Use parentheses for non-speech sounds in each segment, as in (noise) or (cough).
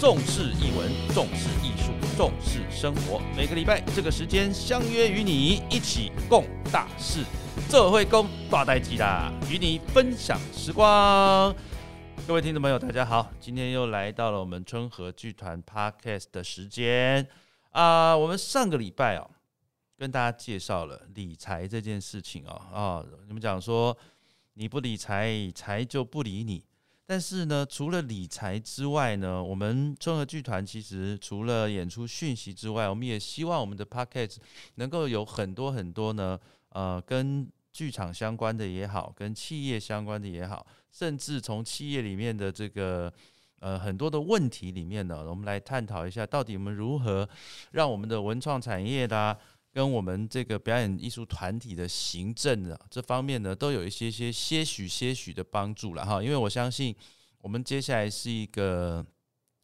重视译文，重视艺术，重视生活。每个礼拜这个时间相约与你一起共大事，这会共大代机啦，与你分享时光。各位听众朋友，大家好，今天又来到了我们春和剧团 Podcast 的时间啊。我们上个礼拜哦，跟大家介绍了理财这件事情哦啊，你们讲说你不理财，财就不理你。但是呢，除了理财之外呢，我们春和剧团其实除了演出讯息之外，我们也希望我们的 Podcast 能够有很多很多呢，呃，跟剧场相关的也好，跟企业相关的也好，甚至从企业里面的这个呃很多的问题里面呢，我们来探讨一下，到底我们如何让我们的文创产业啦，跟我们这个表演艺术团体的行政啊这方面呢，都有一些些些许些许的帮助了哈。因为我相信，我们接下来是一个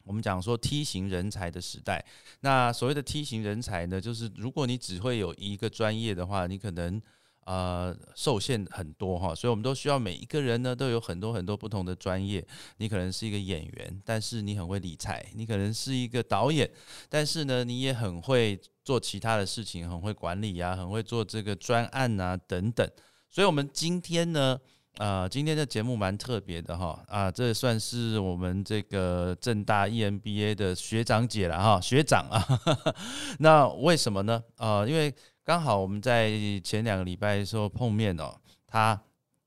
我们讲说梯形人才的时代。那所谓的梯形人才呢，就是如果你只会有一个专业的话，你可能呃受限很多哈。所以我们都需要每一个人呢，都有很多很多不同的专业。你可能是一个演员，但是你很会理财；你可能是一个导演，但是呢，你也很会。做其他的事情很会管理啊，很会做这个专案啊等等，所以，我们今天呢，啊，今天的节目蛮特别的哈，啊，这算是我们这个正大 EMBA 的学长姐了哈，学长啊，(laughs) 那为什么呢？啊，因为刚好我们在前两个礼拜的时候碰面哦，他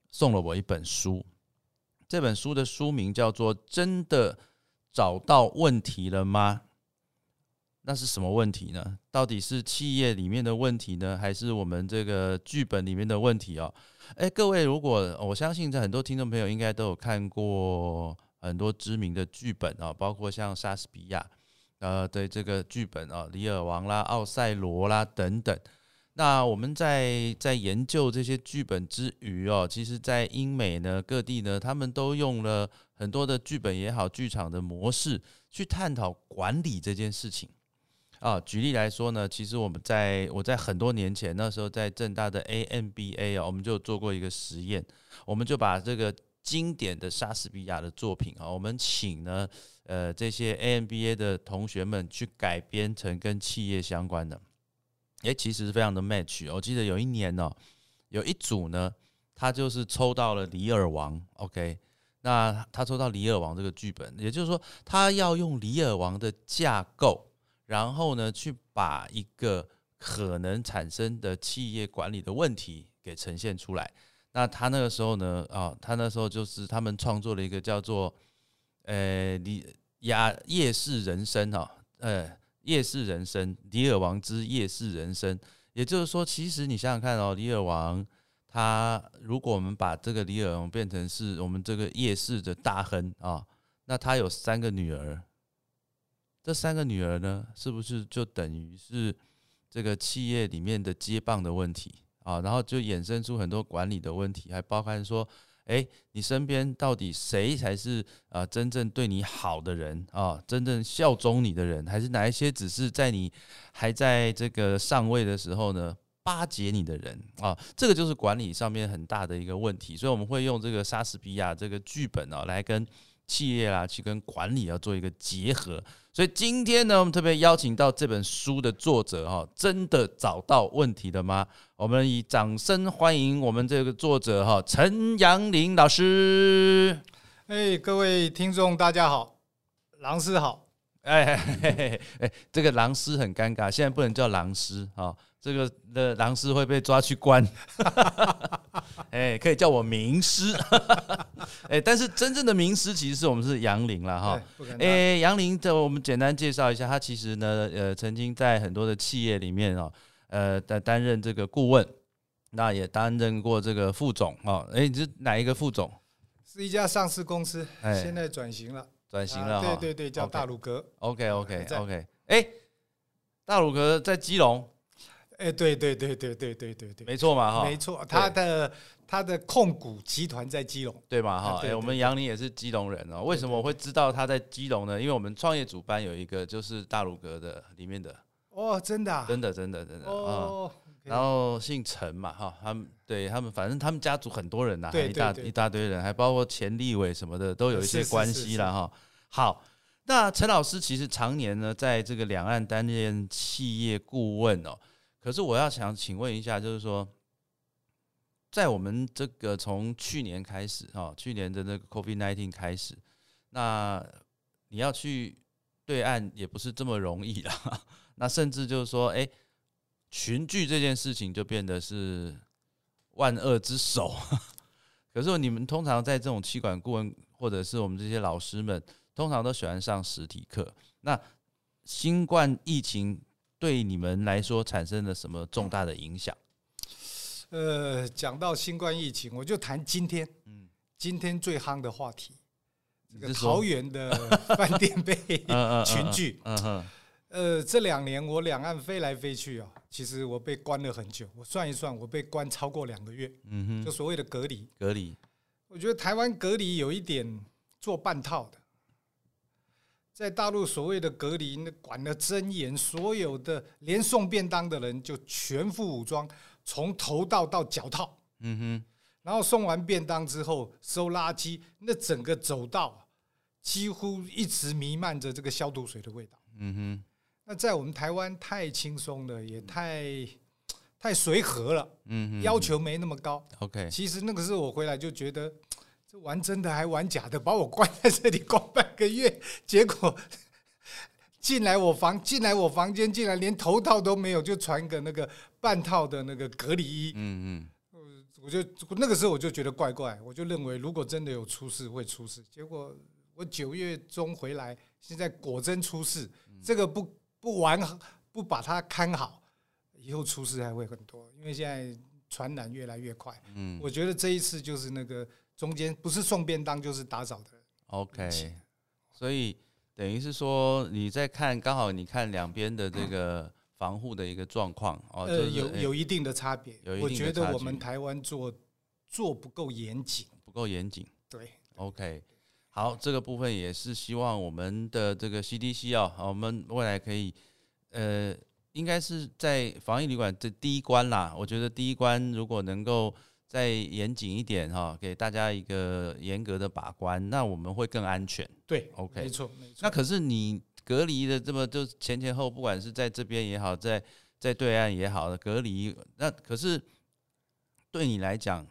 送了我一本书，这本书的书名叫做《真的找到问题了吗》。那是什么问题呢？到底是企业里面的问题呢，还是我们这个剧本里面的问题哦？诶，各位，如果我相信在很多听众朋友应该都有看过很多知名的剧本啊，包括像莎士比亚呃对这个剧本啊，《李尔王》啦、《奥赛罗》啦等等。那我们在在研究这些剧本之余哦，其实，在英美呢各地呢，他们都用了很多的剧本也好，剧场的模式去探讨管理这件事情。啊，举例来说呢，其实我们在我在很多年前那时候在正大的 AMBA 啊，我们就做过一个实验，我们就把这个经典的莎士比亚的作品啊，我们请呢呃这些 AMBA 的同学们去改编成跟企业相关的，诶，其实是非常的 match。我记得有一年呢，有一组呢，他就是抽到了《李尔王》，OK，那他抽到《李尔王》这个剧本，也就是说他要用《李尔王》的架构。然后呢，去把一个可能产生的企业管理的问题给呈现出来。那他那个时候呢，啊，他那时候就是他们创作了一个叫做“呃，李亚夜市人生”哈，呃，夜市人生，李尔王之夜市人生。也就是说，其实你想想看哦，李尔王他如果我们把这个李尔王变成是我们这个夜市的大亨啊，那他有三个女儿。这三个女儿呢，是不是就等于是这个企业里面的接棒的问题啊？然后就衍生出很多管理的问题，还包含说，哎，你身边到底谁才是啊真正对你好的人啊？真正效忠你的人，还是哪一些只是在你还在这个上位的时候呢巴结你的人啊？这个就是管理上面很大的一个问题。所以我们会用这个莎士比亚这个剧本啊，来跟企业啊去跟管理要做一个结合。所以今天呢，我们特别邀请到这本书的作者哈，真的找到问题了吗？我们以掌声欢迎我们这个作者哈，陈阳林老师。哎，各位听众大家好，狼师好。哎哎，这个狼师很尴尬，现在不能叫狼师哈。这个的狼师会被抓去关，(laughs) 哎，可以叫我名师，(laughs) 哎，但是真正的名师其实是我们是杨林了哈，哎，杨林的我们简单介绍一下，他其实呢，呃，曾经在很多的企业里面哦，呃，担担任这个顾问，那也担任过这个副总哦，哎，你是哪一个副总？是一家上市公司，现在转型了，转型了，对对对，叫大鲁阁，OK OK OK，哎，大鲁阁在基隆。哎，对对对对对对对对，没错嘛哈，没错，他的他的控股集团在基隆，对嘛哈？哎，我们杨林也是基隆人哦。为什么我会知道他在基隆呢？因为我们创业组班有一个就是大鲁阁的里面的哦，真的，真的，真的，真的哦。然后姓陈嘛哈，他们对他们反正他们家族很多人呐，一大一大堆人，还包括钱立委什么的都有一些关系了哈。好。那陈老师其实常年呢在这个两岸担任企业顾问哦，可是我要想请问一下，就是说，在我们这个从去年开始哈，去年的那个 COVID nineteen 开始，那你要去对岸也不是这么容易啦。(laughs) 那甚至就是说，哎，群聚这件事情就变得是万恶之首。(laughs) 可是你们通常在这种气管顾问或者是我们这些老师们，通常都喜欢上实体课。那新冠疫情对你们来说产生了什么重大的影响？呃，讲到新冠疫情，我就谈今天，嗯，今天最夯的话题，这个桃园的 (laughs) 饭店被 (laughs) 群聚，嗯哼。呃，这两年我两岸飞来飞去啊，其实我被关了很久。我算一算，我被关超过两个月。嗯哼，就所谓的隔离。隔离。我觉得台湾隔离有一点做半套的，在大陆所谓的隔离，那管的真严，所有的连送便当的人就全副武装，从头到到脚套。嗯哼。然后送完便当之后收垃圾，那整个走道几乎一直弥漫着这个消毒水的味道。嗯哼。那在我们台湾太轻松了，也太太随和了，嗯，要求没那么高。OK，其实那个时候我回来就觉得，这玩真的还玩假的，把我关在这里关半个月，结果进来我房进来我房间，进来连头套都没有，就穿个那个半套的那个隔离衣。嗯嗯，我就那个时候我就觉得怪怪，我就认为如果真的有出事会出事。结果我九月中回来，现在果真出事，这个不。不玩不把它看好，以后出事还会很多。因为现在传染越来越快。嗯，我觉得这一次就是那个中间不是送便当就是打扫的。OK，所以等于是说你在看，刚好你看两边的这个防护的一个状况哦，呃，有有一定的差别。我觉得我们台湾做做不够严谨，不够严谨。对，OK。好，这个部分也是希望我们的这个 CDC 啊，我们未来可以，呃，应该是在防疫旅馆这第一关啦。我觉得第一关如果能够再严谨一点哈，给大家一个严格的把关，那我们会更安全。对，OK，没错，没错。那可是你隔离的这么就前前后，不管是在这边也好，在在对岸也好隔离，那可是对你来讲。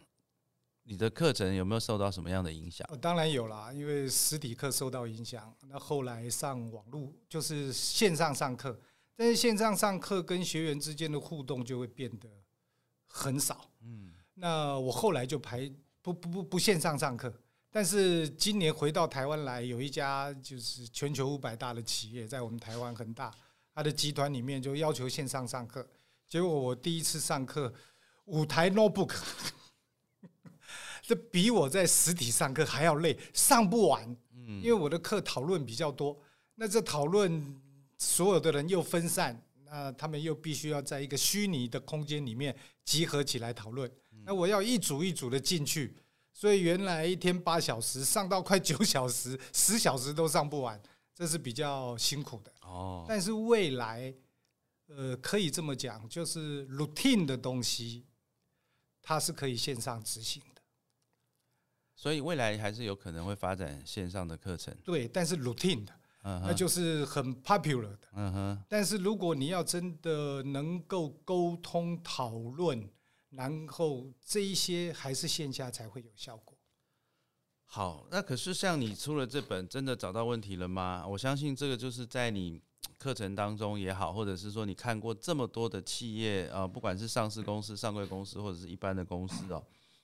你的课程有没有受到什么样的影响？当然有啦，因为实体课受到影响，那后来上网络就是线上上课，但是线上上课跟学员之间的互动就会变得很少。那我后来就排不不不不线上上课，但是今年回到台湾来，有一家就是全球五百大的企业在我们台湾很大，它的集团里面就要求线上上课，结果我第一次上课五台 notebook。(laughs) 这比我在实体上课还要累，上不完。嗯，因为我的课讨论比较多，那这讨论所有的人又分散，那他们又必须要在一个虚拟的空间里面集合起来讨论。那我要一组一组的进去，所以原来一天八小时上到快九小时、十小时都上不完，这是比较辛苦的。哦，但是未来，呃，可以这么讲，就是 routine 的东西，它是可以线上执行的。所以未来还是有可能会发展线上的课程，对，但是 routine 的，那就是很 popular 的。嗯哼。但是如果你要真的能够沟通讨论，然后这一些还是线下才会有效果。好，那可是像你出了这本，真的找到问题了吗？我相信这个就是在你课程当中也好，或者是说你看过这么多的企业啊，不管是上市公司、上柜公司，或者是一般的公司哦。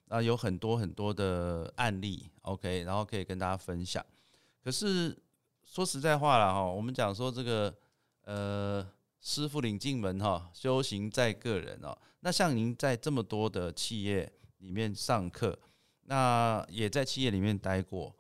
啊，有很多很多的案例，OK，然后可以跟大家分享。可是说实在话了哈，我们讲说这个呃，师傅领进门哈，修行在个人哦。那像您在这么多的企业里面上课，那也在企业里面待过，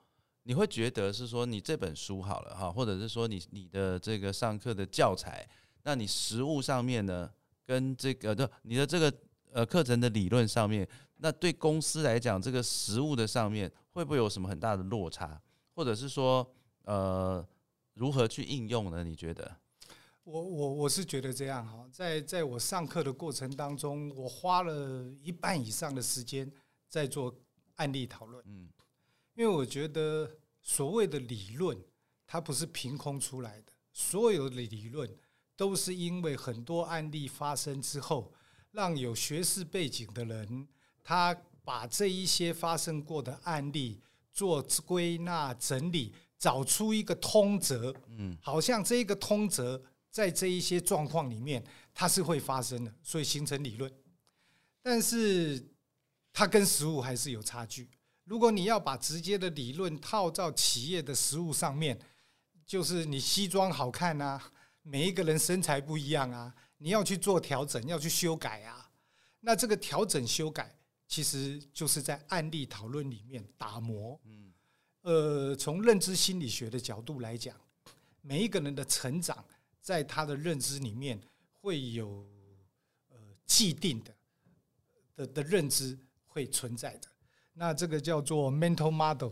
你会觉得是说你这本书好了哈，或者是说你你的这个上课的教材，那你实物上面呢，跟这个的你的这个呃课程的理论上面。那对公司来讲，这个实物的上面会不会有什么很大的落差，或者是说，呃，如何去应用呢？你觉得？我我我是觉得这样哈，在在我上课的过程当中，我花了一半以上的时间在做案例讨论，嗯，因为我觉得所谓的理论，它不是凭空出来的，所有的理论都是因为很多案例发生之后，让有学士背景的人，他把这一些发生过的案例做归纳整理，找出一个通则。嗯，好像这个通则在这一些状况里面，它是会发生的，所以形成理论。但是它跟实物还是有差距。如果你要把直接的理论套到企业的实物上面，就是你西装好看啊，每一个人身材不一样啊，你要去做调整，要去修改啊。那这个调整修改，其实就是在案例讨论里面打磨。嗯，呃，从认知心理学的角度来讲，每一个人的成长，在他的认知里面会有呃既定的的的认知会存在的。那这个叫做 mental model，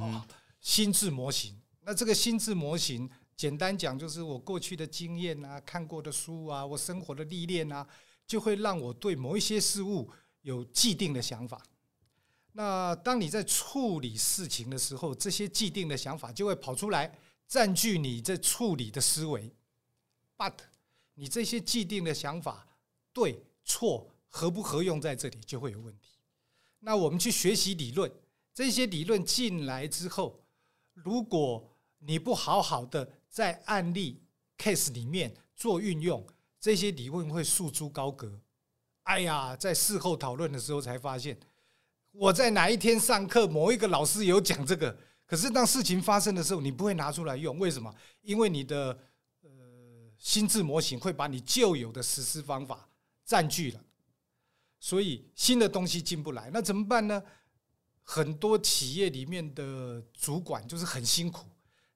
啊，心智模型。那这个心智模型，简单讲就是我过去的经验啊，看过的书啊，我生活的历练啊，就会让我对某一些事物有既定的想法。那当你在处理事情的时候，这些既定的想法就会跑出来，占据你在处理的思维。But，你这些既定的想法对错合不合用在这里，就会有问题。那我们去学习理论，这些理论进来之后，如果你不好好的在案例 case 里面做运用，这些理论会束之高阁。哎呀，在事后讨论的时候才发现，我在哪一天上课，某一个老师有讲这个，可是当事情发生的时候，你不会拿出来用，为什么？因为你的心智模型会把你旧有的实施方法占据了。所以新的东西进不来，那怎么办呢？很多企业里面的主管就是很辛苦，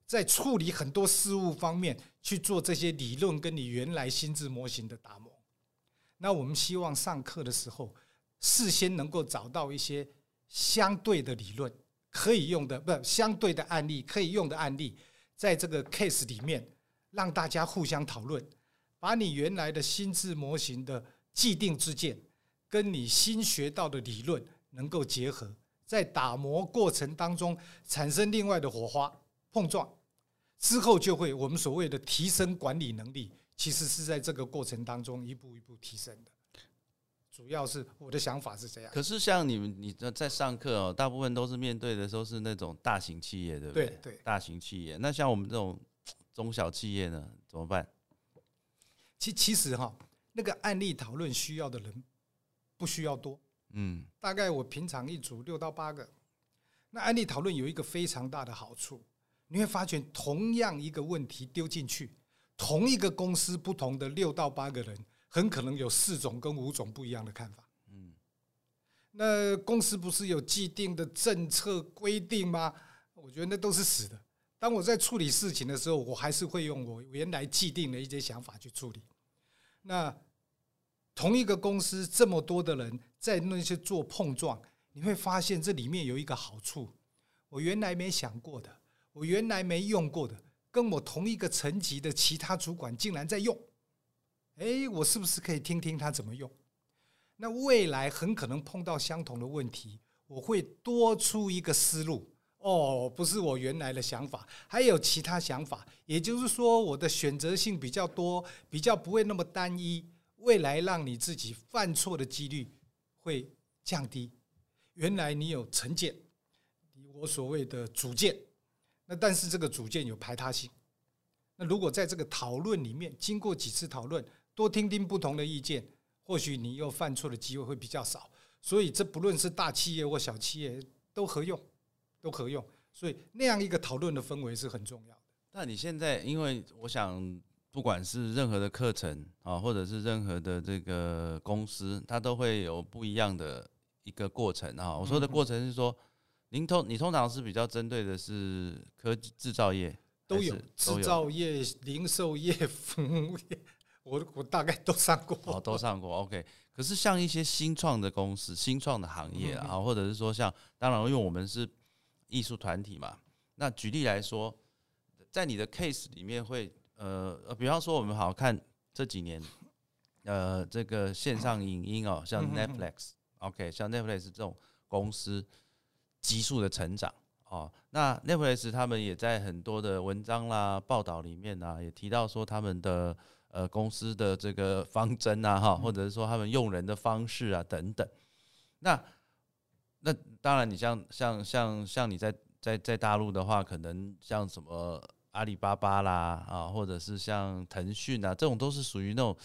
在处理很多事务方面去做这些理论跟你原来心智模型的打磨。那我们希望上课的时候，事先能够找到一些相对的理论可以用的，不相对的案例可以用的案例，在这个 case 里面让大家互相讨论，把你原来的心智模型的既定之见。跟你新学到的理论能够结合，在打磨过程当中产生另外的火花碰撞，之后就会我们所谓的提升管理能力，其实是在这个过程当中一步一步提升的。主要是我的想法是这样。可是像你们你在上课哦，大部分都是面对的都是那种大型企业，对不对？对，大型企业。那像我们这种中小企业呢，怎么办？其其实哈，那个案例讨论需要的人。不需要多，嗯，大概我平常一组六到八个。那案例讨论有一个非常大的好处，你会发觉同样一个问题丢进去，同一个公司不同的六到八个人，很可能有四种跟五种不一样的看法。嗯，那公司不是有既定的政策规定吗？我觉得那都是死的。当我在处理事情的时候，我还是会用我原来既定的一些想法去处理。那。同一个公司这么多的人在那些做碰撞，你会发现这里面有一个好处，我原来没想过的，我原来没用过的，跟我同一个层级的其他主管竟然在用，哎，我是不是可以听听他怎么用？那未来很可能碰到相同的问题，我会多出一个思路哦，不是我原来的想法，还有其他想法，也就是说我的选择性比较多，比较不会那么单一。未来让你自己犯错的几率会降低。原来你有成见，我所谓的主见，那但是这个主见有排他性。那如果在这个讨论里面，经过几次讨论，多听听不同的意见，或许你又犯错的机会会比较少。所以这不论是大企业或小企业都合用，都可用。所以那样一个讨论的氛围是很重要的。那你现在，因为我想。不管是任何的课程啊，或者是任何的这个公司，它都会有不一样的一个过程啊。我说的过程是说，您通你通常是比较针对的是科技制造业，都有制造业、零售业、(laughs) 服务业，我我大概都上过，哦，都上过。OK，可是像一些新创的公司、新创的行业啊，或者是说像，当然因为我们是艺术团体嘛，那举例来说，在你的 case 里面会。呃呃，比方说我们好看这几年，呃，这个线上影音哦，像 Netflix，OK，像 Netflix 这种公司急速的成长哦，那 Netflix 他们也在很多的文章啦、报道里面呢，也提到说他们的呃公司的这个方针啊，哈，或者是说他们用人的方式啊等等。那那当然，你像像像像你在在在大陆的话，可能像什么阿里巴巴啦啊，或者是像腾讯啊，这种都是属于那种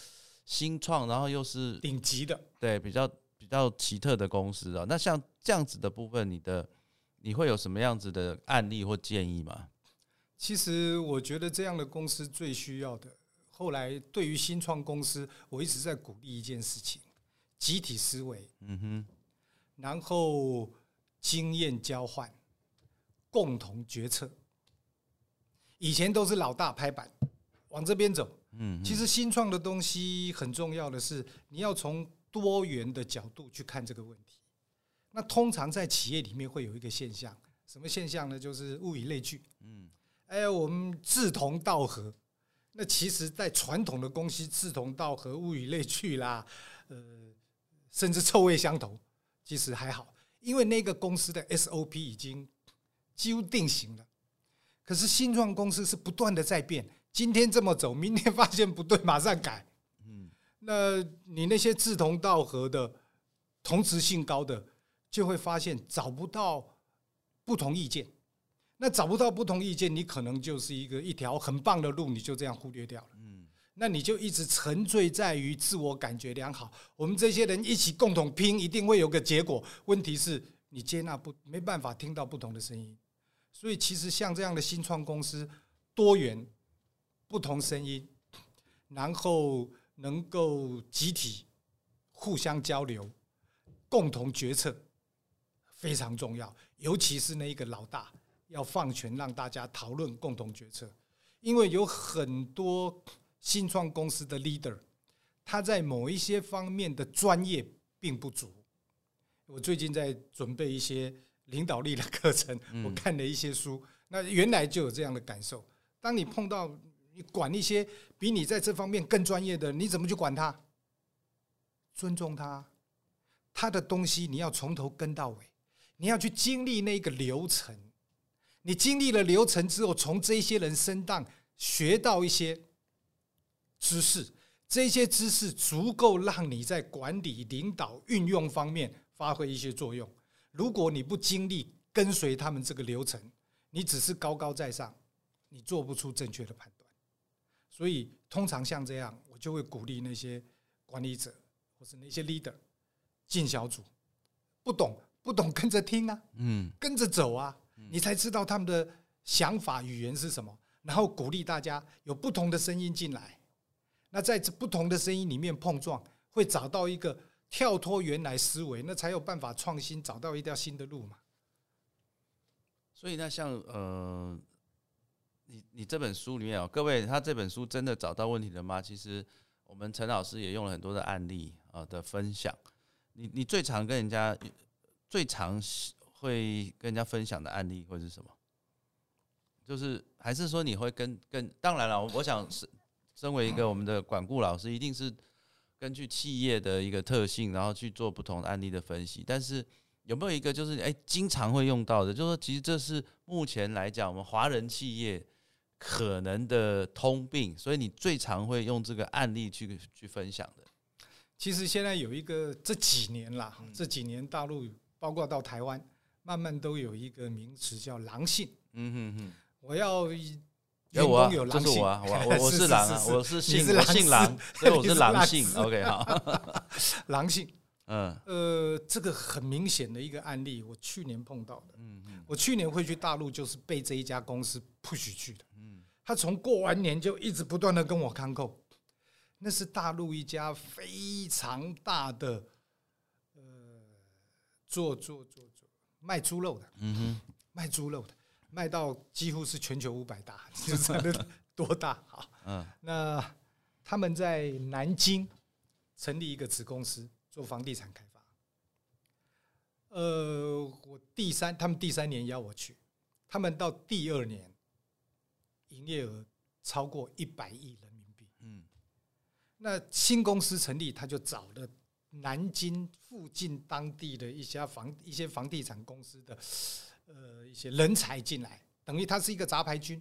新创，然后又是顶级的，对比较比较奇特的公司啊。那像这样子的部分，你的你会有什么样子的案例或建议吗？其实我觉得这样的公司最需要的，后来对于新创公司，我一直在鼓励一件事情：集体思维，嗯哼，然后经验交换，共同决策。以前都是老大拍板，往这边走。嗯，其实新创的东西很重要的是，你要从多元的角度去看这个问题。那通常在企业里面会有一个现象，什么现象呢？就是物以类聚。嗯哎，我们志同道合。那其实，在传统的公司，志同道合、物以类聚啦，呃，甚至臭味相投，其实还好，因为那个公司的 SOP 已经几乎定型了。可是新创公司是不断的在变，今天这么走，明天发现不对，马上改。嗯那你那些志同道合的、同质性高的，就会发现找不到不同意见。那找不到不同意见，你可能就是一个一条很棒的路，你就这样忽略掉了。那你就一直沉醉在于自我感觉良好，我们这些人一起共同拼，一定会有个结果。问题是你接纳不没办法听到不同的声音，所以其实像这样的新创公司，多元、不同声音，然后能够集体互相交流、共同决策，非常重要。尤其是那一个老大要放权，让大家讨论、共同决策。因为有很多新创公司的 leader，他在某一些方面的专业并不足。我最近在准备一些领导力的课程，我看了一些书，那原来就有这样的感受。当你碰到你管一些比你在这方面更专业的，你怎么去管他？尊重他，他的东西你要从头跟到尾，你要去经历那个流程。你经历了流程之后，从这些人身上学到一些知识，这些知识足够让你在管理、领导、运用方面发挥一些作用。如果你不经历跟随他们这个流程，你只是高高在上，你做不出正确的判断。所以，通常像这样，我就会鼓励那些管理者或是那些 leader 进小组，不懂不懂跟着听啊，嗯跟着走啊，你才知道他们的想法语言是什么，然后鼓励大家有不同的声音进来。那在这不同的声音里面碰撞，会找到一个跳脱原来思维，那才有办法创新，找到一条新的路嘛。所以那像呃，你你这本书里面哦，各位他这本书真的找到问题了吗？其实我们陈老师也用了很多的案例啊、的分享。你你最常跟人家最常会跟人家分享的案例会是什么？就是还是说你会跟跟当然了，我想是身为一个我们的管顾老师，一定是根据企业的一个特性，然后去做不同案例的分析。但是有没有一个就是哎、经常会用到的，就是说其实这是目前来讲我们华人企业可能的通病，所以你最常会用这个案例去去分享的。其实现在有一个这几年啦，(laughs) 这几年大陆包括到台湾，慢慢都有一个名词叫狼性。嗯哼哼。我要有我啊，有是我啊，我我 (laughs) 我是狼啊，我是你姓我姓狼，所以我是 (laughs) 是狼性。OK，好，(laughs) 狼性。嗯呃，这个很明显的一个案例，我去年碰到的。嗯嗯我去年会去大陆，就是被这一家公司 push 去的。嗯他从过完年就一直不断的跟我看扣，那是大陆一家非常大的，呃，做做做做卖猪肉的，嗯哼，卖猪肉的，卖到几乎是全球五百大，(laughs) 就真的多大好。嗯那他们在南京成立一个子公司，做房地产开发。呃，我第三，他们第三年邀我去，他们到第二年营业额超过一百亿人民币。嗯那新公司成立，他就找了南京附近当地的一家房一些房地产公司的呃一些人才进来，等于他是一个杂牌军。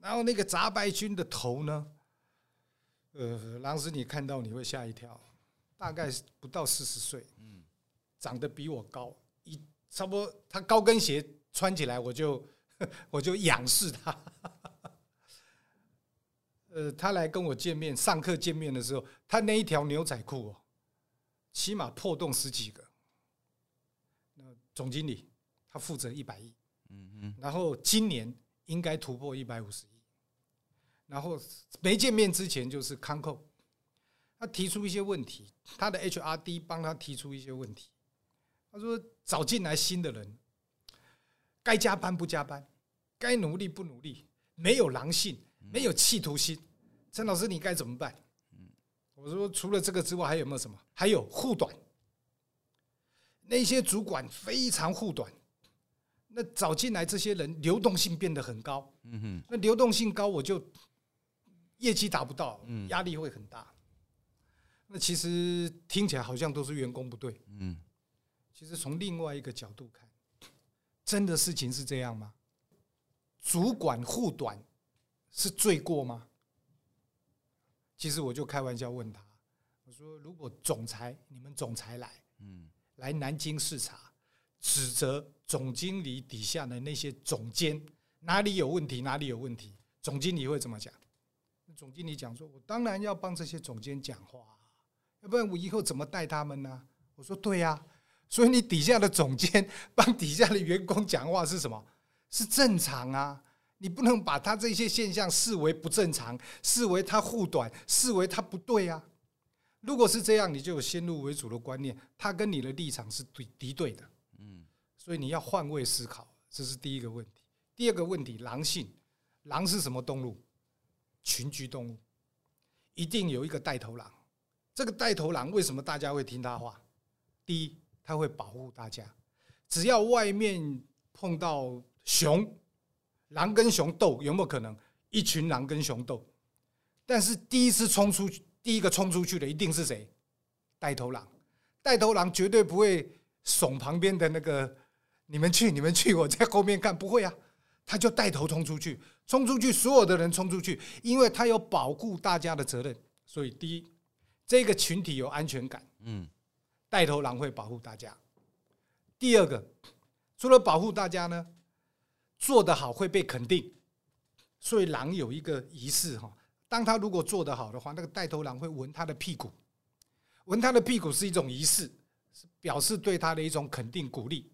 然后那个杂牌军的头呢，呃，当时你看到你会吓一跳，大概不到四十岁，嗯，长得比我高一差不多，他高跟鞋穿起来我就 (laughs) 我就仰视他。(laughs) 呃，他来跟我见面，上课见面的时候，他那一条牛仔裤哦，起码破洞十几个。那总经理他负责一百亿，嗯嗯，然后今年应该突破一百五十亿。然后没见面之前就是康扣，他提出一些问题，他的 HRD 帮他提出一些问题。他说找进来新的人，该加班不加班，该努力不努力，没有狼性。没有企图心，陈老师，你该怎么办？我说除了这个之外，还有没有什么？还有护短，那些主管非常护短，那找进来这些人流动性变得很高。嗯哼，那流动性高，我就业绩达不到，压力会很大。那其实听起来好像都是员工不对。嗯，其实从另外一个角度看，真的事情是这样吗？主管护短。是罪过吗？其实我就开玩笑问他，我说：“如果总裁，你们总裁来，嗯，来南京视察，指责总经理底下的那些总监哪里有问题，哪里有问题，总经理会怎么讲？总经理讲说：我当然要帮这些总监讲话，要不然我以后怎么带他们呢？我说：对呀，所以你底下的总监帮底下的员工讲话是什么？是正常啊。”你不能把他这些现象视为不正常，视为他护短，视为他不对啊！如果是这样，你就有先入为主的观念，他跟你的立场是对敌对的。所以你要换位思考，这是第一个问题。第二个问题，狼性，狼是什么动物？群居动物，一定有一个带头狼。这个带头狼为什么大家会听他话？第一，他会保护大家，只要外面碰到熊。狼跟熊斗有没有可能？一群狼跟熊斗，但是第一次冲出去，第一个冲出去的一定是谁？带头狼，带头狼绝对不会怂旁边的那个，你们去，你们去，我在后面看，不会啊，他就带头冲出去，冲出去，所有的人冲出去，因为他有保护大家的责任，所以第一，这个群体有安全感，嗯，带头狼会保护大家。第二个，除了保护大家呢？做得好会被肯定，所以狼有一个仪式哈。当他如果做得好的话，那个带头狼会闻他的屁股，闻他的屁股是一种仪式，表示对他的一种肯定鼓励。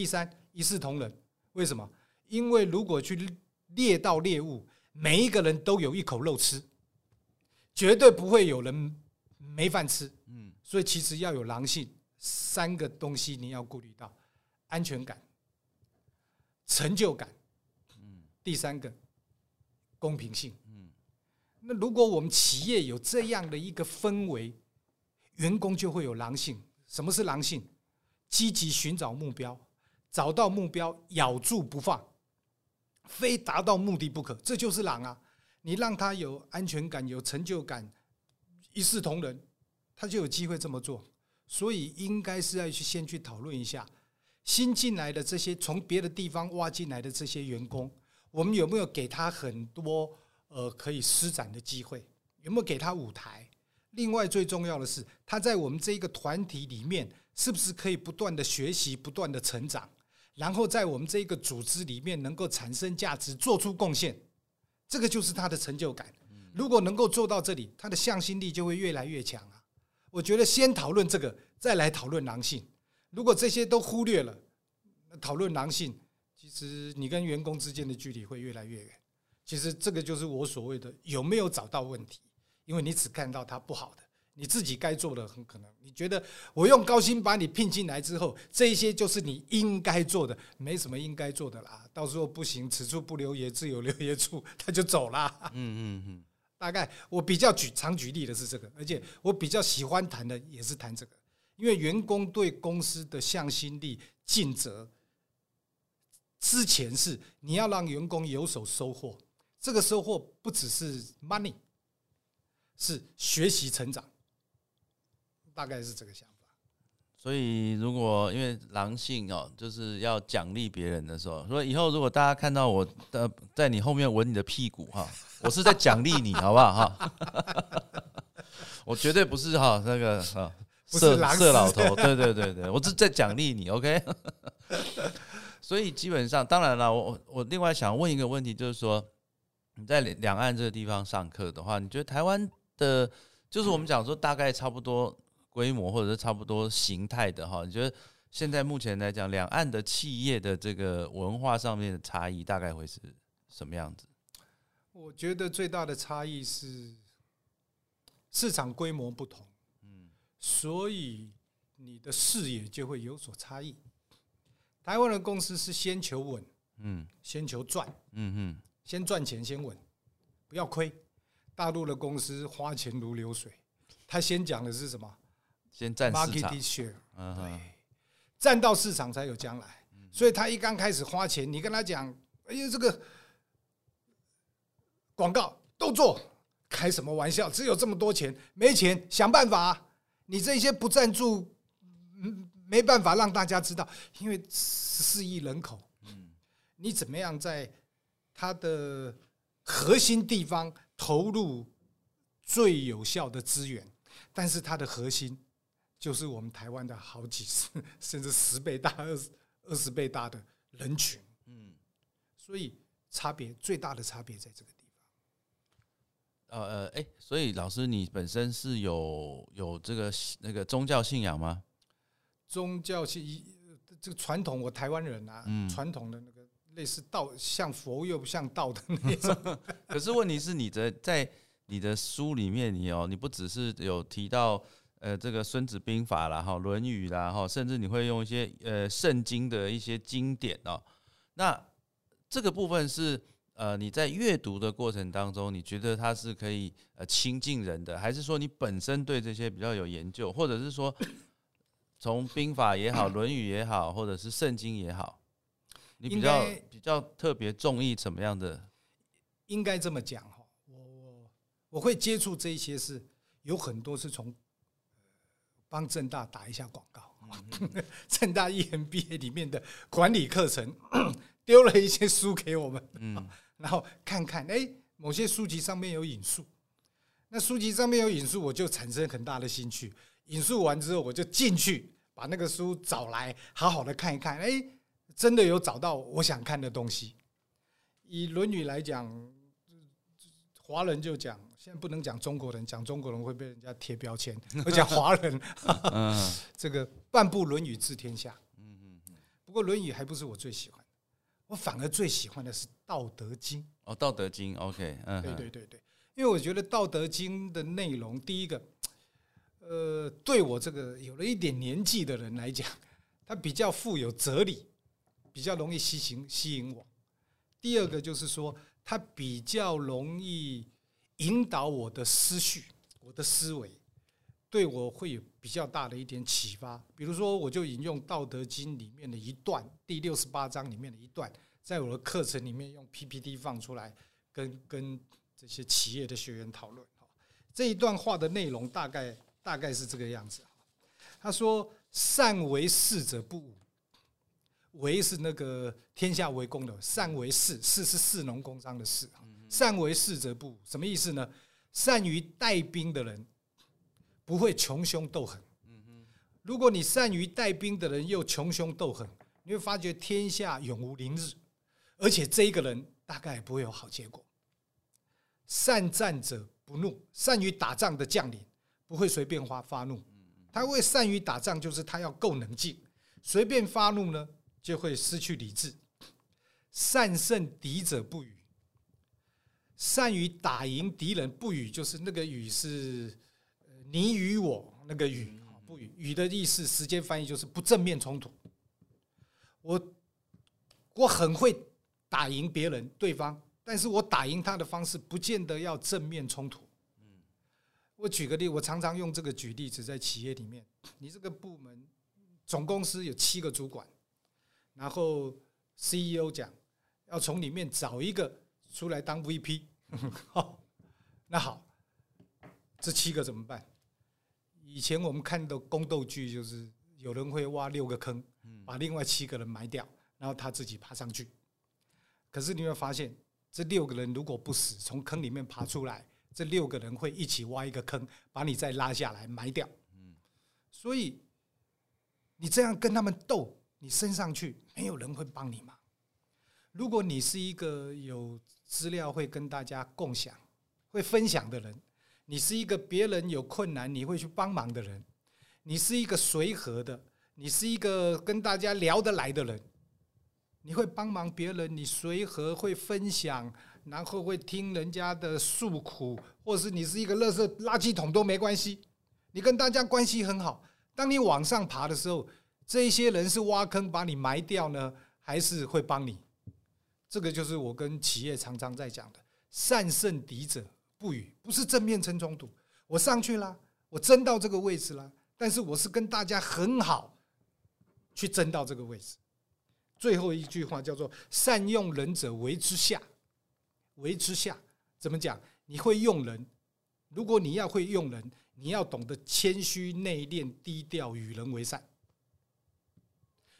第三，一视同仁，为什么？因为如果去猎到猎物，每一个人都有一口肉吃，绝对不会有人没饭吃。嗯，所以其实要有狼性，三个东西你要顾虑到：安全感。成就感，嗯，第三个公平性，嗯，那如果我们企业有这样的一个氛围，员工就会有狼性。什么是狼性？积极寻找目标，找到目标咬住不放，非达到目的不可，这就是狼啊！你让他有安全感、有成就感，一视同仁，他就有机会这么做。所以应该是要去先去讨论一下。新进来的这些从别的地方挖进来的这些员工，我们有没有给他很多呃可以施展的机会？有没有给他舞台？另外最重要的是，他在我们这一个团体里面，是不是可以不断的学习、不断的成长，然后在我们这一个组织里面能够产生价值、做出贡献？这个就是他的成就感。如果能够做到这里，他的向心力就会越来越强啊！我觉得先讨论这个，再来讨论狼性。如果这些都忽略了，讨论狼性，其实你跟员工之间的距离会越来越远。其实这个就是我所谓的有没有找到问题，因为你只看到他不好的，你自己该做的很可能，你觉得我用高薪把你聘进来之后，这些就是你应该做的，没什么应该做的啦。到时候不行，此处不留爷，自有留爷处，他就走了。嗯嗯嗯，大概我比较举常举例的是这个，而且我比较喜欢谈的也是谈这个。因为员工对公司的向心力尽责，之前是你要让员工有所收获，这个收获不只是 money，是学习成长，大概是这个想法。所以如果因为狼性哦，就是要奖励别人的时候，所以以后如果大家看到我的在你后面闻你的屁股哈，(laughs) 我是在奖励你，好不好哈？(laughs) 我绝对不是哈那个哈色色老头，对对对对，我是在奖励你，OK。(laughs) 所以基本上，当然了，我我另外想问一个问题，就是说你在两岸这个地方上课的话，你觉得台湾的，就是我们讲说大概差不多规模或者是差不多形态的哈，你觉得现在目前来讲，两岸的企业的这个文化上面的差异大概会是什么样子？我觉得最大的差异是市场规模不同，嗯，所以你的视野就会有所差异。台湾的公司是先求稳，嗯，先求赚，嗯嗯，先赚钱先稳，不要亏。大陆的公司花钱如流水，他先讲的是什么？先占市场，对，占到市场才有将来。所以他一刚开始花钱，你跟他讲，哎呀，这个广告都做，开什么玩笑？只有这么多钱，没钱想办法。你这些不赞助，嗯。没办法让大家知道，因为十四亿人口，嗯，你怎么样在它的核心地方投入最有效的资源？但是它的核心就是我们台湾的好几十 (laughs) 甚至十倍大、二十二十倍大的人群，嗯，所以差别最大的差别在这个地方。呃呃，哎，所以老师，你本身是有有这个那个宗教信仰吗？宗教信这个传统，我台湾人啊，传统的那个类似道，像佛又不像道的那种。(laughs) 可是问题是，你的在你的书里面，你哦，你不只是有提到呃这个《孙子兵法》啦，哈，《论语》啦，哈，甚至你会用一些呃圣经的一些经典哦。那这个部分是呃你在阅读的过程当中，你觉得它是可以呃亲近人的，还是说你本身对这些比较有研究，或者是说？从兵法也好，论语也好，或者是圣经也好，你比较比较特别中意什么样的？应该这么讲哈，我我我会接触这些是有很多是从帮正大打一下广告，(laughs) 正大 EMBA 里面的管理课程 (clears throat) 丢了一些书给我们，嗯，(laughs) 然后看看，哎，某些书籍上面有引述，那书籍上面有引述，我就产生很大的兴趣。引述完之后，我就进去把那个书找来，好好的看一看。哎，真的有找到我想看的东西。以《论语》来讲，华人就讲，现在不能讲中国人，讲中国人会被人家贴标签。(laughs) 而讲华人，(laughs) 这个半部《论语》治天下。嗯嗯嗯。不过《论语》还不是我最喜欢，我反而最喜欢的是《道德经》。哦，《道德经》OK，嗯，对对对对，因为我觉得《道德经》的内容，第一个。呃，对我这个有了一点年纪的人来讲，它比较富有哲理，比较容易吸引吸引我。第二个就是说，它比较容易引导我的思绪，我的思维，对我会有比较大的一点启发。比如说，我就引用《道德经》里面的一段，第六十八章里面的一段，在我的课程里面用 PPT 放出来，跟跟这些企业的学员讨论。这一段话的内容大概。大概是这个样子。他说：“善为士者不武，为是那个天下为公的，善为士，士是士农工商的士。善为士者不，什么意思呢？善于带兵的人不会穷凶斗狠。如果你善于带兵的人又穷凶斗狠，你会发觉天下永无宁日，而且这一个人大概也不会有好结果。善战者不怒，善于打仗的将领。”不会随便发发怒，他会善于打仗，就是他要够冷静。随便发怒呢，就会失去理智。善胜敌者不语，善于打赢敌人不语，就是那个语是你与我那个语不语。语的意思，时间翻译就是不正面冲突。我我很会打赢别人对方，但是我打赢他的方式不见得要正面冲突。我举个例，我常常用这个举例子，在企业里面，你这个部门总公司有七个主管，然后 CEO 讲要从里面找一个出来当 VP，(laughs) 好，那好，这七个怎么办？以前我们看的宫斗剧就是有人会挖六个坑，把另外七个人埋掉，然后他自己爬上去。可是你会发现，这六个人如果不死，从坑里面爬出来，这六个人会一起挖一个坑，把你再拉下来埋掉。所以你这样跟他们斗，你升上去，没有人会帮你忙。如果你是一个有资料会跟大家共享、会分享的人，你是一个别人有困难你会去帮忙的人，你是一个随和的，你是一个跟大家聊得来的人，你会帮忙别人，你随和会分享，然后会听人家的诉苦，或是你是一个垃圾垃圾桶都没关系，你跟大家关系很好。当你往上爬的时候，这些人是挖坑把你埋掉呢，还是会帮你？这个就是我跟企业常常在讲的“善胜敌者不语”，不是正面争冲突。我上去了，我争到这个位置了，但是我是跟大家很好去争到这个位置。最后一句话叫做“善用人者为之下”，为之下怎么讲？你会用人，如果你要会用人。你要懂得谦虚、内敛、低调，与人为善。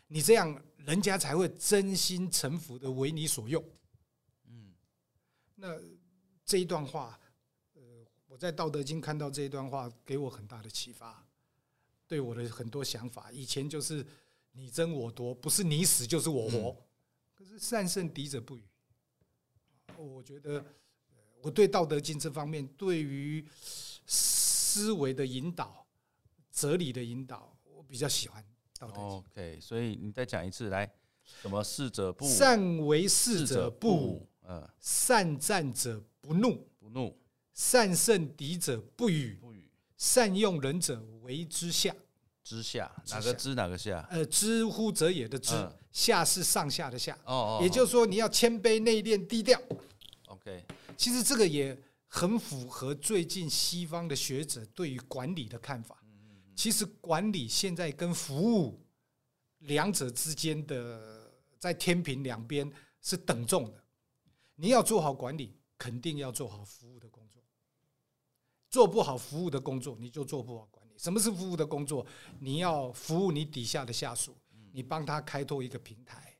你这样，人家才会真心诚服的为你所用。嗯，那这一段话，呃，我在《道德经》看到这一段话，给我很大的启发，对我的很多想法。以前就是你争我夺，不是你死就是我活。可是善胜敌者不语。我觉得，我对《道德经》这方面，对于。思维的引导，哲理的引导，我比较喜欢。OK，所以你再讲一次，来，什么事者不善为事者不，嗯，善战者不怒，不怒，善胜敌者不语，不语，善用人者为之下，之下哪个之哪个下？呃，知乎者也的知，下是上下的下。哦哦，也就是说你要谦卑内敛低调。OK，其实这个也。很符合最近西方的学者对于管理的看法。其实管理现在跟服务两者之间的在天平两边是等重的。你要做好管理，肯定要做好服务的工作。做不好服务的工作，你就做不好管理。什么是服务的工作？你要服务你底下的下属，你帮他开拓一个平台，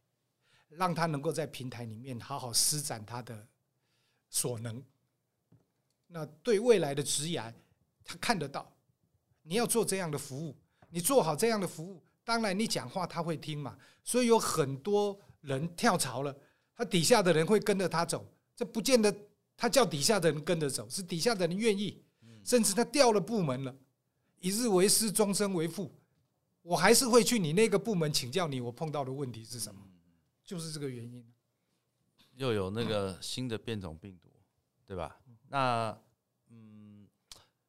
让他能够在平台里面好好施展他的所能。那对未来的职业，他看得到，你要做这样的服务，你做好这样的服务，当然你讲话他会听嘛。所以有很多人跳槽了，他底下的人会跟着他走，这不见得他叫底下的人跟着走，是底下的人愿意，甚至他调了部门了，一日为师，终身为父，我还是会去你那个部门请教你，我碰到的问题是什么，就是这个原因。又有那个新的变种病毒，对吧？那，嗯，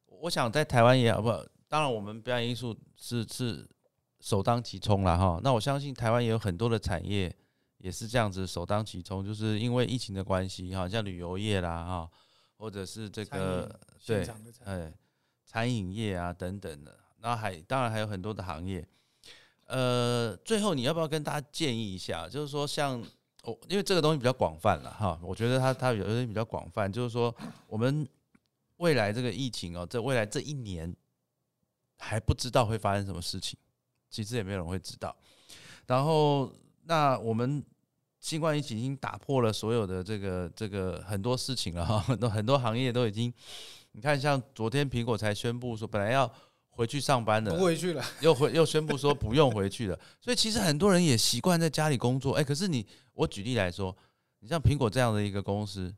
我想在台湾也好不，当然我们表演艺术是是首当其冲了哈。那我相信台湾也有很多的产业也是这样子首当其冲，就是因为疫情的关系哈，像旅游业啦哈，或者是这个对，哎，餐饮业啊等等的，那还当然还有很多的行业。呃，最后你要不要跟大家建议一下，就是说像。哦，因为这个东西比较广泛了哈，我觉得它它有点比较广泛，就是说我们未来这个疫情哦，在未来这一年还不知道会发生什么事情，其实也没有人会知道。然后那我们新冠疫情已经打破了所有的这个这个很多事情了哈，很多很多行业都已经，你看像昨天苹果才宣布说本来要。回去上班的，不回去了，又回又宣布说不用回去了，所以其实很多人也习惯在家里工作。哎，可是你，我举例来说，你像苹果这样的一个公司，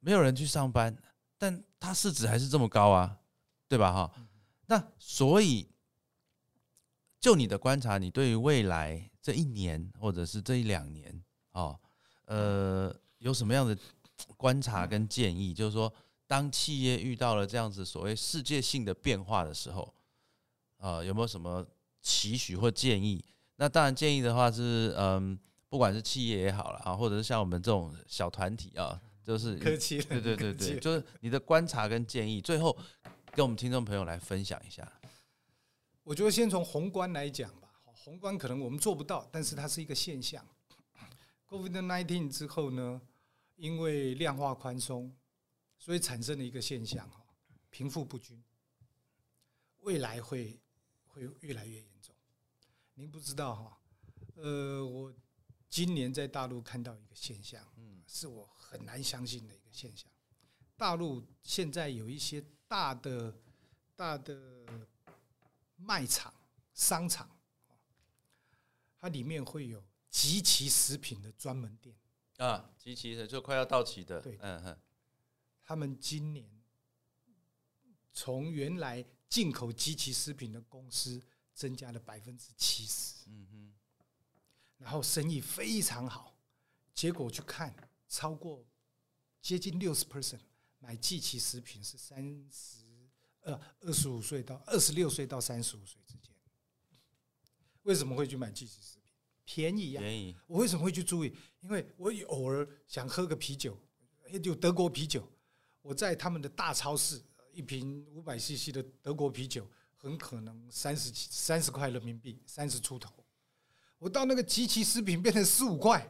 没有人去上班，但它市值还是这么高啊，对吧？哈，那所以就你的观察，你对于未来这一年或者是这一两年，哦，呃，有什么样的观察跟建议？就是说。当企业遇到了这样子所谓世界性的变化的时候，啊，有没有什么期许或建议？那当然建议的话是，嗯，不管是企业也好了啊，或者是像我们这种小团体啊，就是客气，对对对对，就是你的观察跟建议，最后跟我们听众朋友来分享一下。我觉得先从宏观来讲吧，宏观可能我们做不到，但是它是一个现象。COVID nineteen 之后呢，因为量化宽松。所以产生了一个现象哈，贫富不均，未来会会越来越严重。您不知道哈，呃，我今年在大陆看到一个现象，嗯，是我很难相信的一个现象。大陆现在有一些大的大的卖场、商场，它里面会有集齐食品的专门店。啊，集齐的就快要到期的，对，嗯哼，他们今年从原来进口集齐食品的公司。增加了百分之七十，嗯哼，然后生意非常好，结果去看，超过接近六十 percent 买季期食品是三十呃二十五岁到二十六岁到三十五岁之间，为什么会去买季期食品？便宜呀！便宜。我为什么会去注意？因为我偶尔想喝个啤酒，有德国啤酒，我在他们的大超市，一瓶五百 CC 的德国啤酒。很可能三十几三十块人民币，三十出头。我到那个集齐食品变成十五块，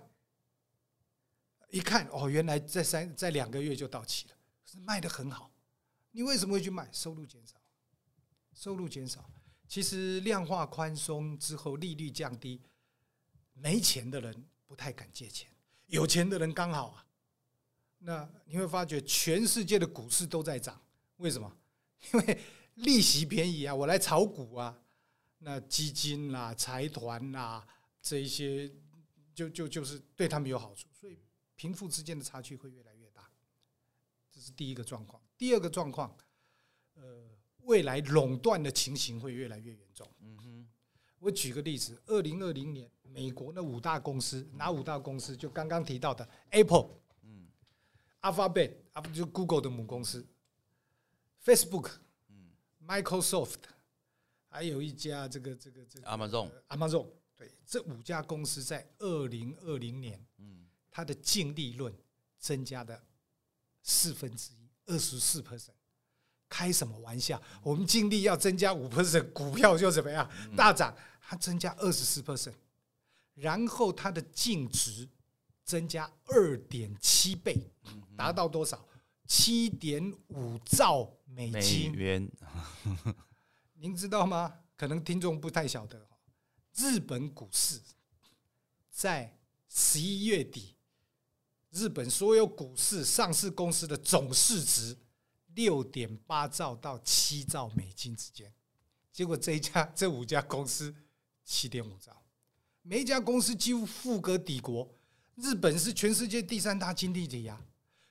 一看哦，原来在三在两个月就到期了，是卖的很好。你为什么会去卖？收入减少，收入减少。其实量化宽松之后，利率降低，没钱的人不太敢借钱，有钱的人刚好啊。那你会发觉全世界的股市都在涨，为什么？(laughs) 因为。利息便宜啊，我来炒股啊，那基金啦、财团啦这一些，就就就是对他们有好处，所以贫富之间的差距会越来越，是第一个状况。第二个状况，呃，未来垄断的情形会越来越严重。嗯哼，我举个例子，二零二零年美国那五大公司，哪五大公司？就刚刚提到的 Apple，嗯，Alphabet，啊不就 Google 的母公司，Facebook 嗯。Microsoft，还有一家这个这个这个 Amazon，Amazon，对，这五家公司在二零二零年，嗯，它的净利润增加的四分之一，二十四 percent，开什么玩笑？我们尽力要增加五 percent，股票就怎么样大涨？它增加二十四 percent，然后它的净值增加二点七倍，达到多少？七点五兆美金元，您知道吗？可能听众不太晓得日本股市在十一月底，日本所有股市上市公司的总市值六点八兆到七兆美金之间，结果这一家 (laughs) 这五家公司七点五兆，每一家公司几乎富可敌国。日本是全世界第三大经济体呀。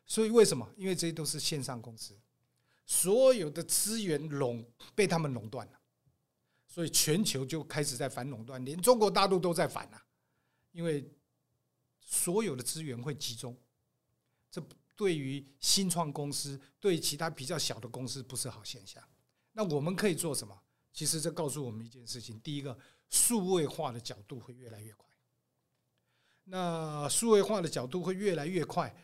所以为什么？因为这些都是线上公司，所有的资源垄被他们垄断了，所以全球就开始在反垄断，连中国大陆都在反啊。因为所有的资源会集中，这对于新创公司、对其他比较小的公司不是好现象。那我们可以做什么？其实这告诉我们一件事情：第一个，数位化的角度会越来越快。那数位化的角度会越来越快。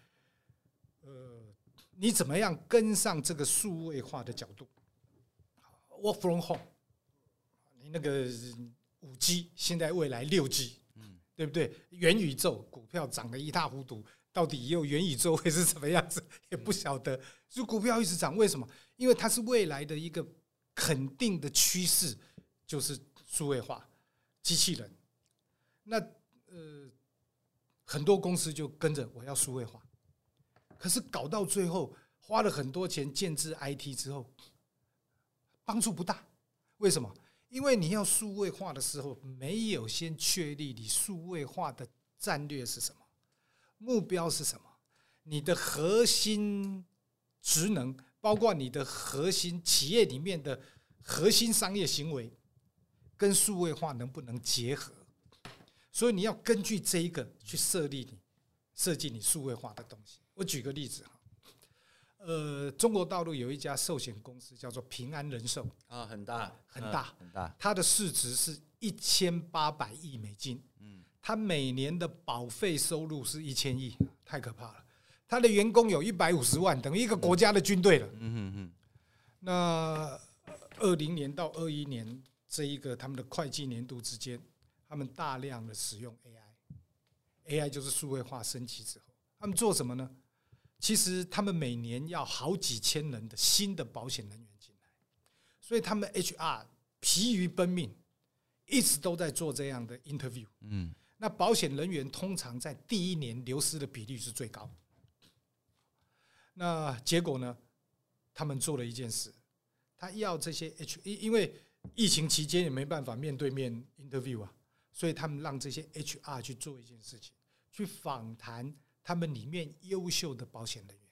呃，你怎么样跟上这个数位化的角度？Work from home，你那个五 G，现在未来六 G，对不对？元宇宙股票涨得一塌糊涂，到底以后元宇宙会是什么样子也不晓得。就股票一直涨，为什么？因为它是未来的一个肯定的趋势，就是数位化机器人。那呃，很多公司就跟着我要数位化。可是搞到最后，花了很多钱建制 IT 之后，帮助不大。为什么？因为你要数位化的时候，没有先确立你数位化的战略是什么，目标是什么，你的核心职能，包括你的核心企业里面的核心商业行为，跟数位化能不能结合？所以你要根据这一个去设立你设计你数位化的东西。我举个例子，呃，中国大陆有一家寿险公司叫做平安人寿啊，很大很大很大，它的市值是一千八百亿美金，嗯，它每年的保费收入是一千亿，太可怕了。它的员工有一百五十万，等于一个国家的军队了。嗯嗯嗯。那二零年到二一年这一个他们的会计年度之间，他们大量的使用 AI，AI 就是数位化升级之后，他们做什么呢？其实他们每年要好几千人的新的保险人员进来，所以他们 HR 疲于奔命，一直都在做这样的 interview。嗯那保险人员通常在第一年流失的比率是最高。那结果呢？他们做了一件事，他要这些 H，因因为疫情期间也没办法面对面 interview 啊，所以他们让这些 HR 去做一件事情，去访谈他们里面优秀的保险人员。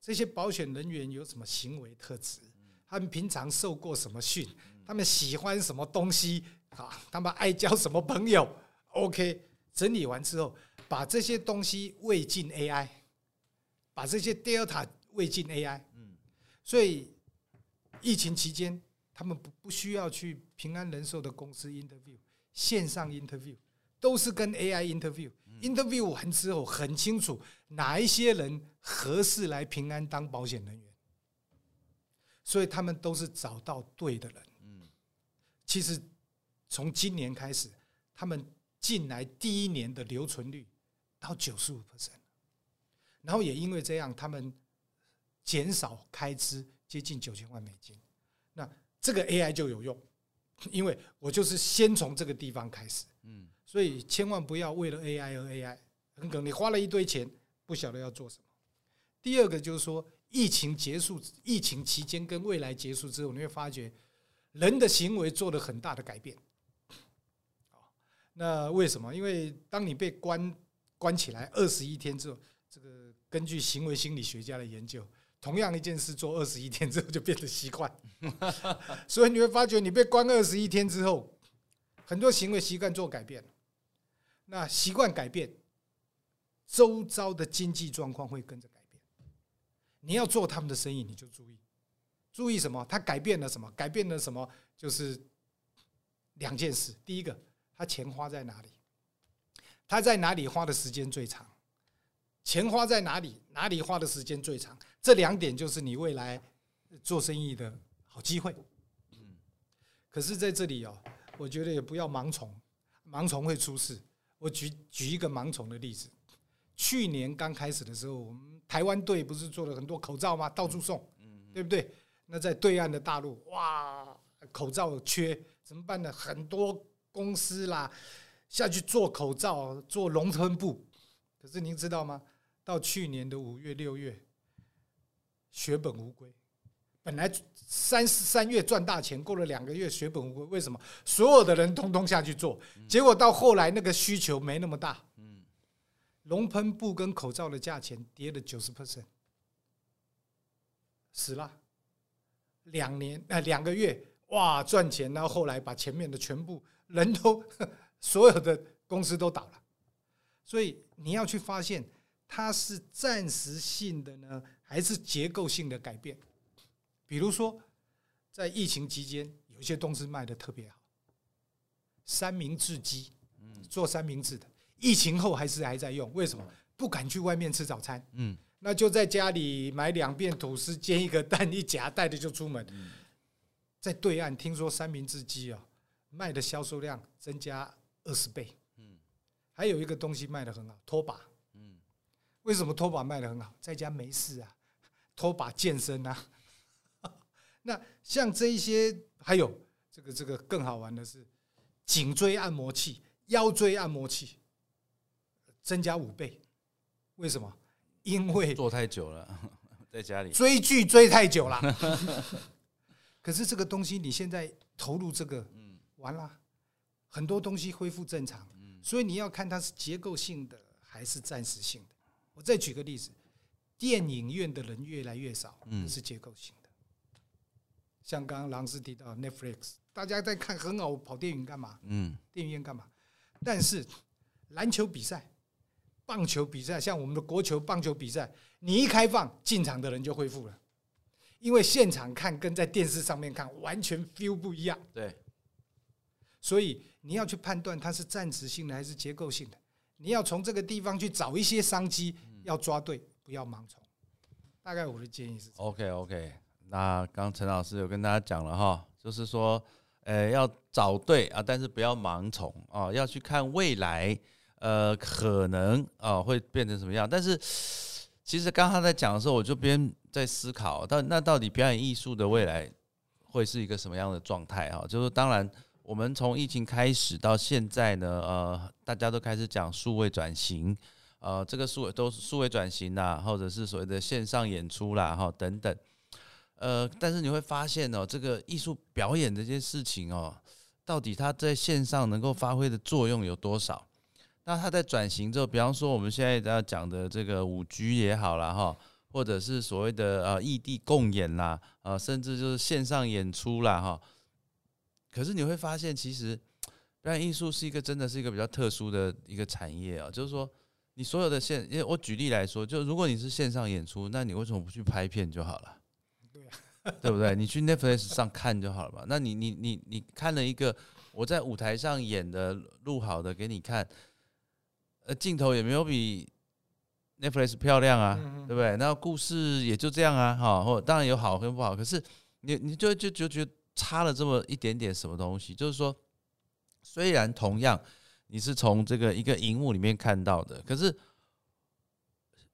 这些保险人员有什么行为特质？他们平常受过什么训？他们喜欢什么东西？啊，他们爱交什么朋友？OK，整理完之后，把这些东西喂进 AI，把这些 Delta 喂进 AI。嗯所以疫情期间，他们不不需要去平安人寿的公司 interview，线上 interview 都是跟 AI interview。Interview 完之后，很清楚哪一些人合适来平安当保险人员，所以他们都是找到对的人。嗯其实从今年开始，他们进来第一年的留存率到九十五 percent，然后也因为这样，他们减少开支接近九千万美金。那这个 AI 就有用，因为我就是先从这个地方开始，所以千万不要为了 AI 而 AI，很可能你花了一堆钱，不晓得要做什么。第二个就是说，疫情结束，疫情期间跟未来结束之后，你会发觉人的行为做了很大的改变。那为什么？因为当你被关关起来二十一天之后，这个根据行为心理学家的研究，同样一件事做二十一天之后就变成习惯，(laughs) 所以你会发觉你被关二十一天之后，很多行为习惯做改变了。那习惯改变，周遭的经济状况会跟着改变。你要做他们的生意，你就注意，注意什么？他改变了什么？改变了什么？就是两件事。第一个，他钱花在哪里？他在哪里花的时间最长？钱花在哪里？哪里花的时间最长？这两点就是你未来做生意的好机会。嗯可是在这里哦，我觉得也不要盲从，盲从会出事。我举举一个盲从的例子，去年刚开始的时候，我们台湾队不是做了很多口罩吗？到处送，对不对？那在对岸的大陆，哇，口罩缺怎么办呢？很多公司啦下去做口罩，做农村布。可是您知道吗？到去年的五月、六月，血本无归。本来三三月赚大钱，过了两个月血本无归，为什么？所有的人通通下去做，结果到后来那个需求没那么大，嗯龙喷布跟口罩的价钱跌了九十 percent，死了。两年呃两个月哇赚钱，然后后来把前面的全部人都 (laughs) 所有的公司都倒了，所以你要去发现它是暂时性的呢，还是结构性的改变？比如说在疫情期间，有一些东西卖的特别好，三明治机，做三明治的，疫情后还是还在用，为什么？不敢去外面吃早餐，嗯那就在家里买两片吐司，煎一个蛋，一夹带着就出门。在对岸听说三明治机啊，卖的销售量增加二十倍。嗯还有一个东西卖的很好，拖把。嗯为什么拖把卖的很好？在家没事啊，拖把健身啊。那像这一些，还有这个这个更好玩的是，颈椎按摩器、腰椎按摩器增加五倍。为什么？因为坐太久了，在家里，追剧追太久了。(laughs) 可是这个东西你现在投入这个，嗯完了，很多东西恢复正常，所以你要看它是结构性的还是暂时性的。我再举个例子，电影院的人越来越少，嗯是结构性的。像刚刚郎斯提到 Netflix，大家在看很好，跑电影干嘛？嗯。电影院干嘛？但是篮球比赛、棒球比赛，像我们的国球、棒球比赛，你一开放进场的人就恢复了，因为现场看跟在电视上面看完全 feel 不一样，对，所以你要去判断它是暂时性的还是结构性的，你要从这个地方去找一些商机，要抓对，不要盲从。大概我的建议是，OK OK，那刚陈老师有跟大家讲了哈，就是说，呃，要找对啊，但是不要盲从啊，要去看未来，呃，可能啊会变成什么样。但是其实刚刚在讲的时候，我就边在思考，到那到底表演艺术的未来会是一个什么样的状态哈？就是当然，我们从疫情开始到现在呢，呃，大家都开始讲数位转型，呃，这个数都是数位转型啦，或者是所谓的线上演出啦，哈，等等。呃，但是你会发现哦，这个艺术表演这件事情哦，到底它在线上能够发挥的作用有多少？那它在转型之后，比方说我们现在要讲的这个五 G 也好了哈，或者是所谓的呃异地共演啦，呃，甚至就是线上演出啦哈。可是你会发现，其实表演艺术是一个真的是一个比较特殊的一个产业啊，就是说你所有的线，因为我举例来说，就如果你是线上演出，那你为什么不去拍片就好了？对不对？你去 Netflix 上看就好了嘛。那你你你你看了一个我在舞台上演的录好的给你看。呃，镜头也没有比 Netflix 漂亮啊，对不对？那故事也就这样啊，哈，或当然有好跟不好，可是你你就就就觉得差了这么一点点什么东西，就是说，虽然同样你是从这个一个荧幕里面看到的，可是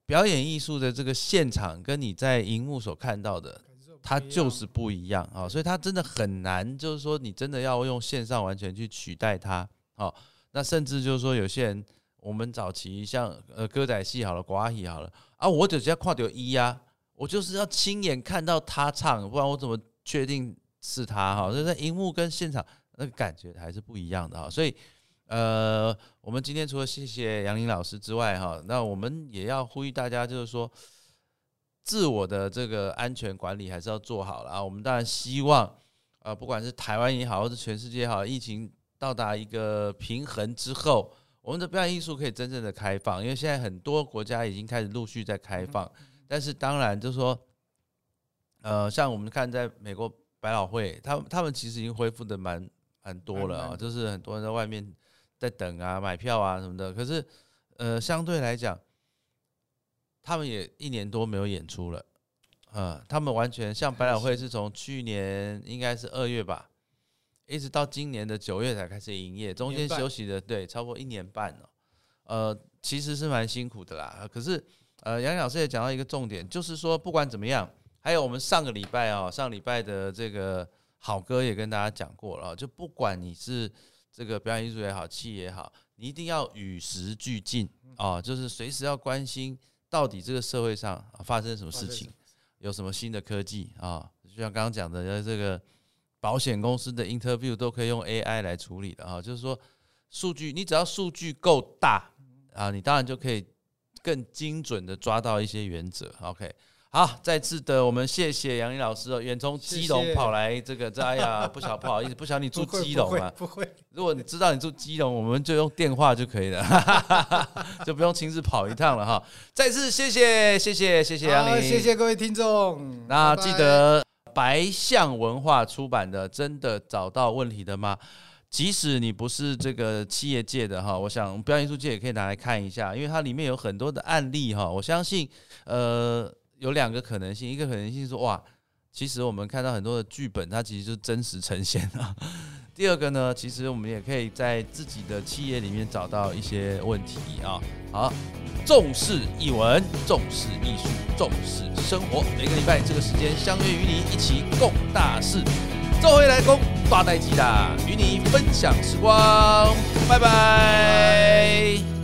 表演艺术的这个现场跟你在荧幕所看到的，它就是不一样啊，所以它真的很难，就是说你真的要用线上完全去取代它，哦，那甚至就是说有些人。我们早期像呃歌仔戏好了，寡戏好了啊，我只要跨掉一呀，我就是要亲眼看到他唱，不然我怎么确定是他哈？所以在荧幕跟现场那个感觉还是不一样的哈。所以呃，我们今天除了谢谢杨林老师之外哈，那我们也要呼吁大家，就是说自我的这个安全管理还是要做好了啊。我们当然希望呃，不管是台湾也好，或者全世界也好，疫情到达一个平衡之后。我们的表演艺术可以真正的开放，因为现在很多国家已经开始陆续在开放，但是当然就是说，呃，像我们看在美国百老汇，他们他们其实已经恢复的蛮蛮多了啊，就是很多人在外面在等啊、买票啊什么的。可是，呃，相对来讲，他们也一年多没有演出了，呃，他们完全像百老汇是从去年应该是二月吧。一直到今年的九月才开始营业，中间休息的对，超过一年半了，呃，其实是蛮辛苦的啦。可是，呃，杨老师也讲到一个重点，就是说不管怎么样，还有我们上个礼拜啊，上礼拜的这个好歌也跟大家讲过了，就不管你是这个表演艺术也好，戏也好，你一定要与时俱进啊，就是随时要关心到底这个社会上发生什么事情，有什么新的科技啊，就像刚刚讲的这个。保险公司的 interview 都可以用 AI 来处理的啊，就是说数据，你只要数据够大啊，你当然就可以更精准的抓到一些原则。OK，好，再次的我们谢谢杨林老师哦，远从基隆跑来这个，哎呀，(laughs) 不晓不好意思，不晓你住基隆啊？不会，如果你知道你住基隆，我们就用电话就可以了，(laughs) 就不用亲自跑一趟了哈。再次谢谢谢谢谢谢杨林，谢谢各位听众，那记得。白象文化出版的，真的找到问题的吗？即使你不是这个企业界的哈，我想表演艺术界也可以拿来看一下，因为它里面有很多的案例哈。我相信，呃，有两个可能性，一个可能性是哇，其实我们看到很多的剧本，它其实就是真实呈现啊。第二个呢，其实我们也可以在自己的企业里面找到一些问题啊。好，重视译文，重视艺术，重视生活。每个礼拜这个时间相约与你一起共大事，周回来攻大代机的，与你分享时光。拜拜。